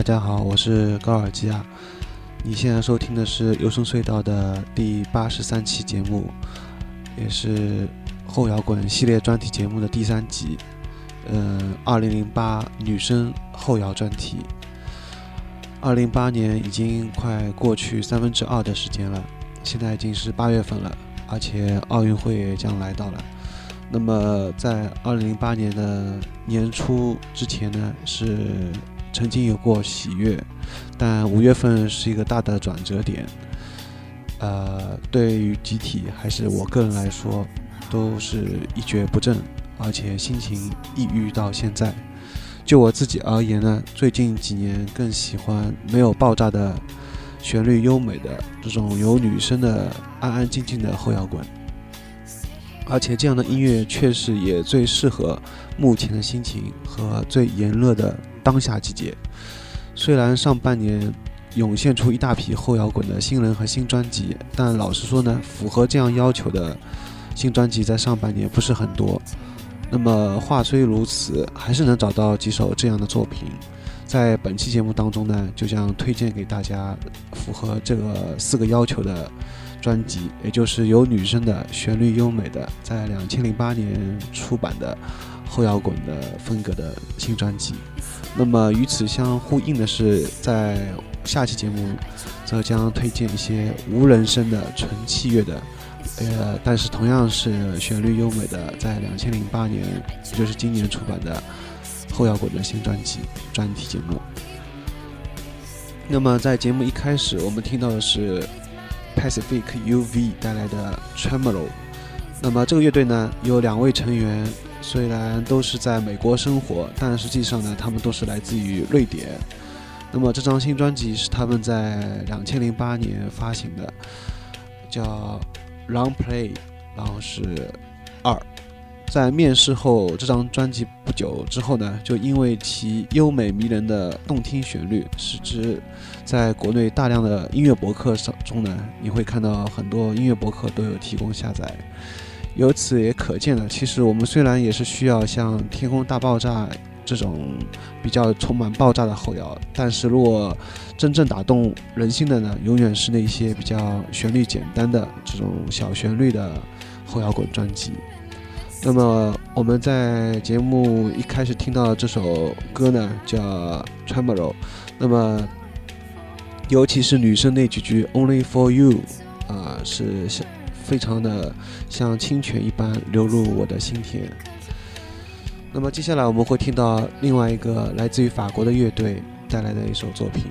大家好，我是高尔基亚。你现在收听的是有声隧道的第八十三期节目，也是后摇滚系列专题节目的第三集。嗯，二零零八女生后摇专题。二零零八年已经快过去三分之二的时间了，现在已经是八月份了，而且奥运会也将来到了。那么，在二零零八年的年初之前呢，是曾经有过喜悦，但五月份是一个大的转折点。呃，对于集体还是我个人来说，都是一蹶不振，而且心情抑郁到现在。就我自己而言呢，最近几年更喜欢没有爆炸的旋律优美的这种有女生的安安静静的后摇滚。而且这样的音乐确实也最适合目前的心情和最炎热的当下季节。虽然上半年涌现出一大批后摇滚的新人和新专辑，但老实说呢，符合这样要求的新专辑在上半年不是很多。那么话虽如此，还是能找到几首这样的作品。在本期节目当中呢，就将推荐给大家符合这个四个要求的。专辑，也就是有女生的、旋律优美的，在两千零八年出版的后摇滚的风格的新专辑。那么与此相呼应的是，在下期节目则将推荐一些无人声的纯器乐的，呃，但是同样是旋律优美的，在两千零八年，也就是今年出版的后摇滚的新专辑专题节目。那么在节目一开始，我们听到的是。Pacific UV 带来的 Tremolo，那么这个乐队呢有两位成员，虽然都是在美国生活，但实际上呢他们都是来自于瑞典。那么这张新专辑是他们在两千零八年发行的，叫 Long Play，然后是二。在面试后，这张专辑不久之后呢，就因为其优美迷人的动听旋律，使之在国内大量的音乐博客上中呢，你会看到很多音乐博客都有提供下载。由此也可见了，其实我们虽然也是需要像《天空大爆炸》这种比较充满爆炸的后摇，但是如果真正打动人心的呢，永远是那些比较旋律简单的这种小旋律的后摇滚专辑。那么我们在节目一开始听到这首歌呢，叫《Tremolo》。那么，尤其是女生那几句 “Only for you”，啊，是像非常的像清泉一般流入我的心田。那么接下来我们会听到另外一个来自于法国的乐队带来的一首作品。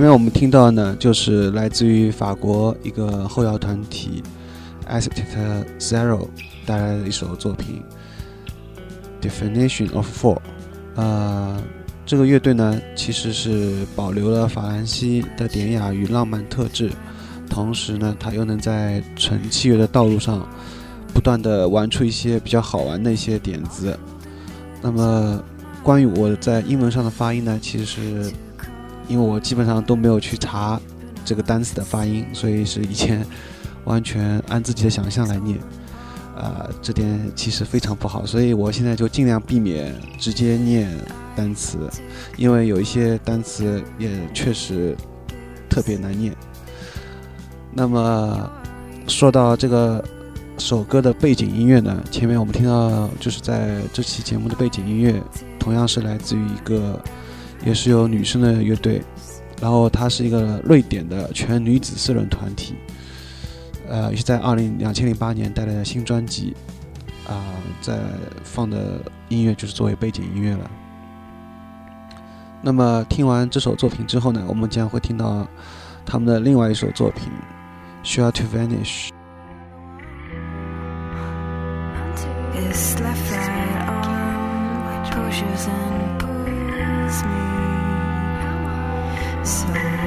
前面我们听到呢，就是来自于法国一个后摇团体 Accept Zero 带来的一首作品《Definition of Four》。呃，这个乐队呢，其实是保留了法兰西的典雅与浪漫特质，同时呢，它又能在纯器乐的道路上不断的玩出一些比较好玩的一些点子。那么，关于我在英文上的发音呢，其实是因为我基本上都没有去查这个单词的发音，所以是以前完全按自己的想象来念。啊，这点其实非常不好，所以我现在就尽量避免直接念单词，因为有一些单词也确实特别难念。那么说到这个首歌的背景音乐呢，前面我们听到就是在这期节目的背景音乐，同样是来自于一个也是有女生的乐队，然后它是一个瑞典的全女子四人团体，呃，也是在二零两千零八年带来的新专辑，啊、在放的音乐就是作为背景音乐了。那么听完这首作品之后呢，我们将会听到他们的另外一首作品《需要 to vanish》。is left right on pushes and me. So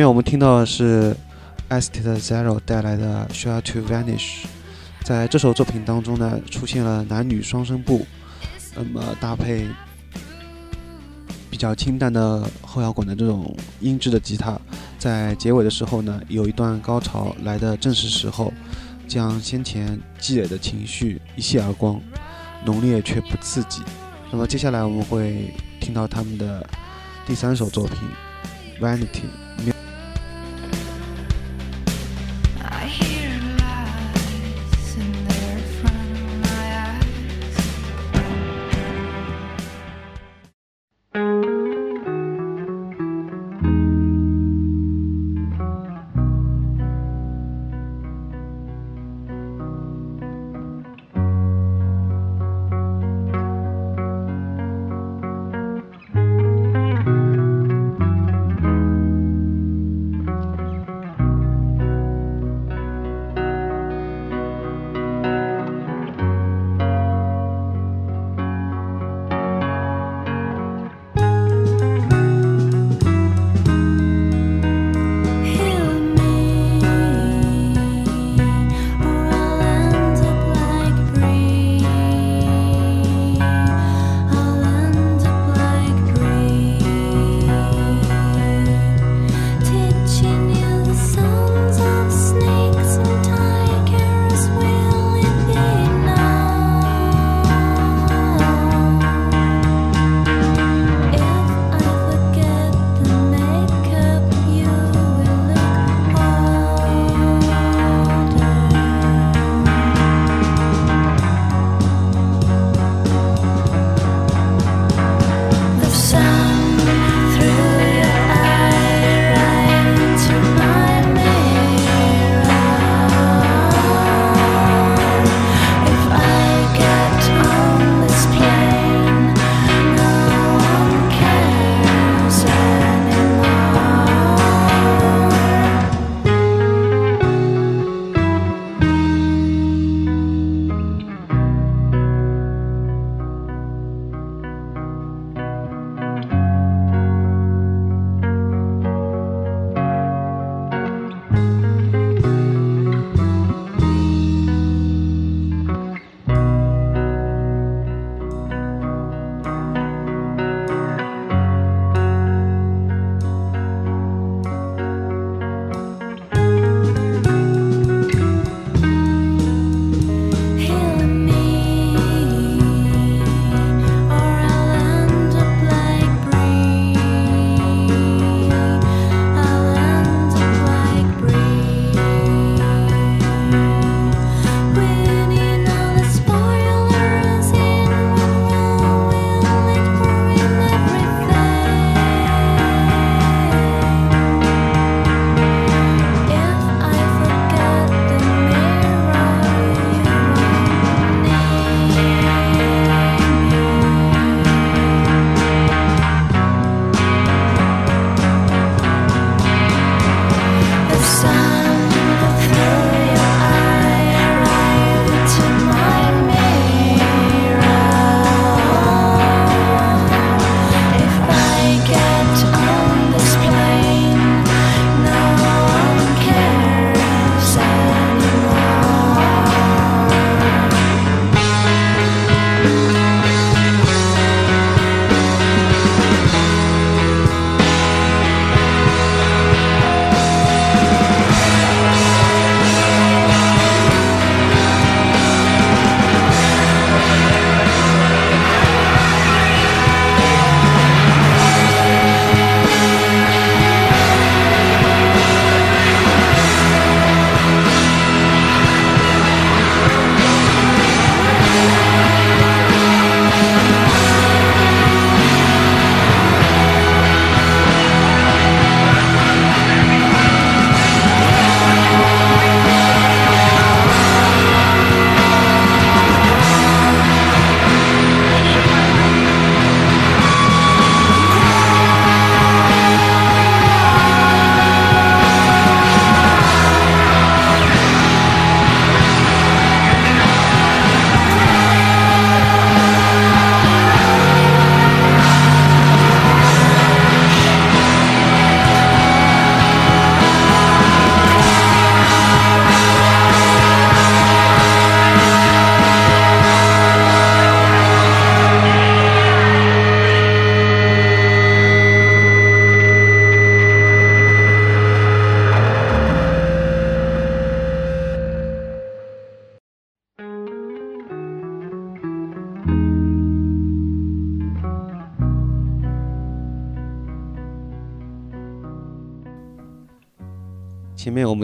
面我们听到的是 Estate Zero 带来的 Sure to Vanish。在这首作品当中呢，出现了男女双声部，那么搭配比较清淡的后摇滚的这种音质的吉他，在结尾的时候呢，有一段高潮来的正是时候，将先前积累的情绪一泻而光，浓烈却不刺激。那么接下来我们会听到他们的第三首作品《Vanity》。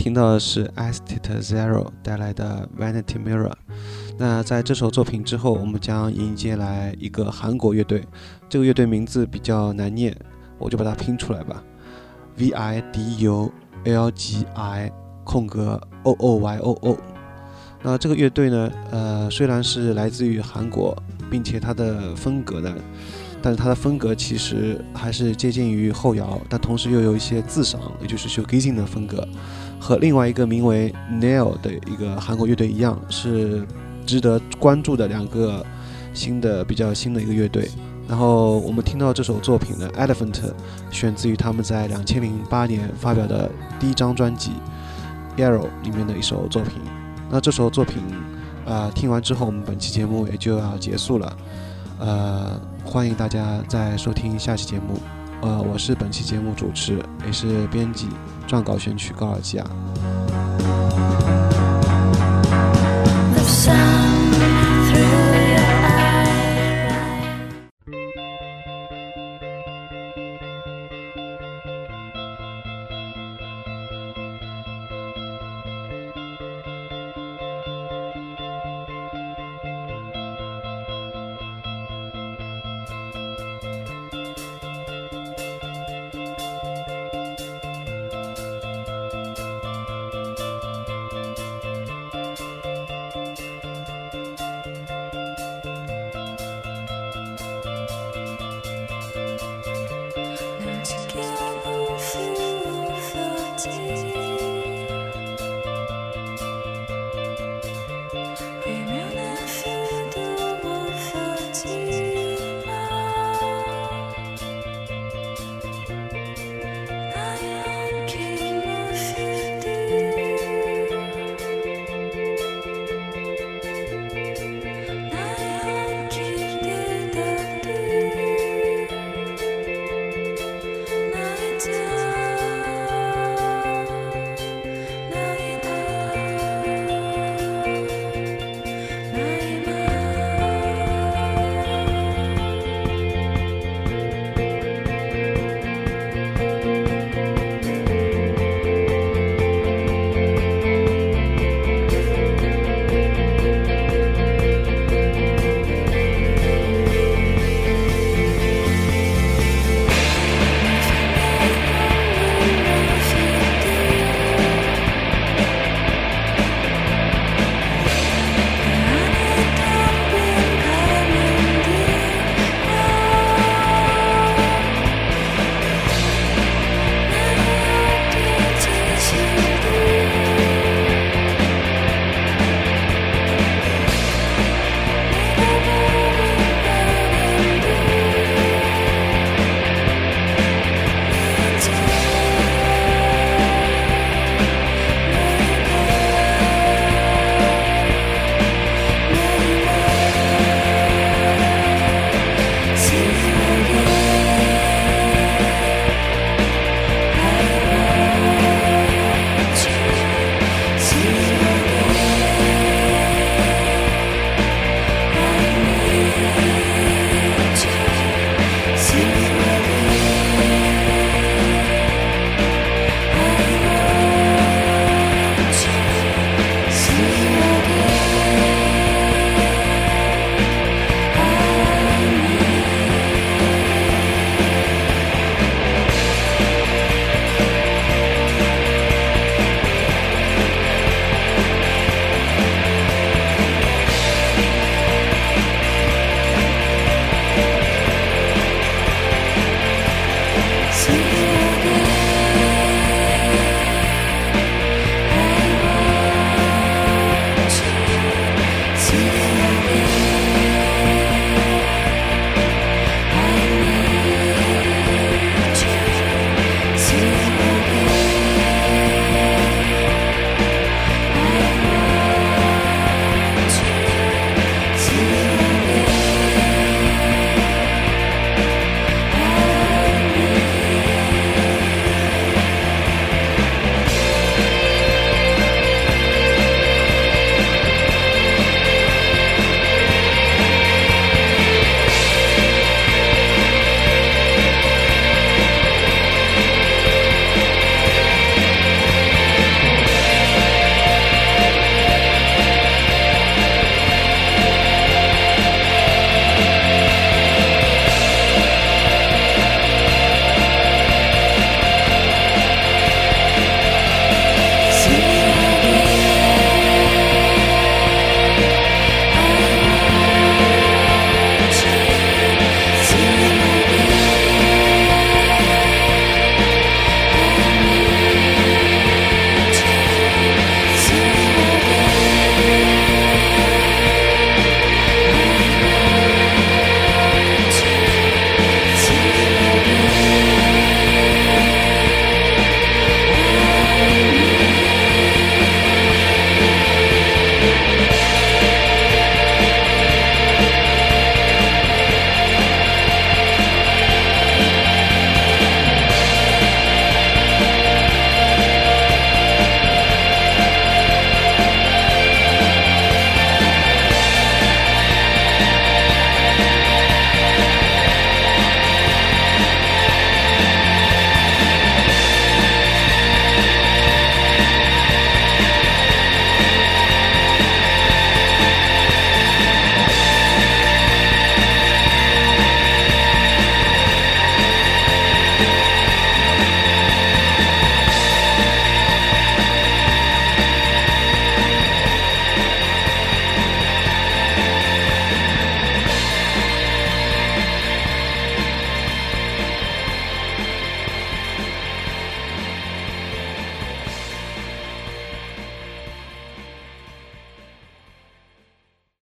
听到的是 Estate Zero 带来的 Vanity Mirror。那在这首作品之后，我们将迎接来一个韩国乐队，这个乐队名字比较难念，我就把它拼出来吧：V I D U L G I 空格 O O Y O O。那这个乐队呢，呃，虽然是来自于韩国，并且它的风格呢，但是它的风格其实还是接近于后摇，但同时又有一些自赏，也就是 s h o g a z i n g 的风格，和另外一个名为 Nail 的一个韩国乐队一样，是。值得关注的两个新的比较新的一个乐队，然后我们听到这首作品呢，Elephant，选自于他们在两千零八年发表的第一张专辑《Yellow》里面的一首作品。那这首作品，啊，听完之后，我们本期节目也就要结束了。呃，欢迎大家再收听下期节目。呃我是本期节目主持也是编辑撰稿选曲高尔基啊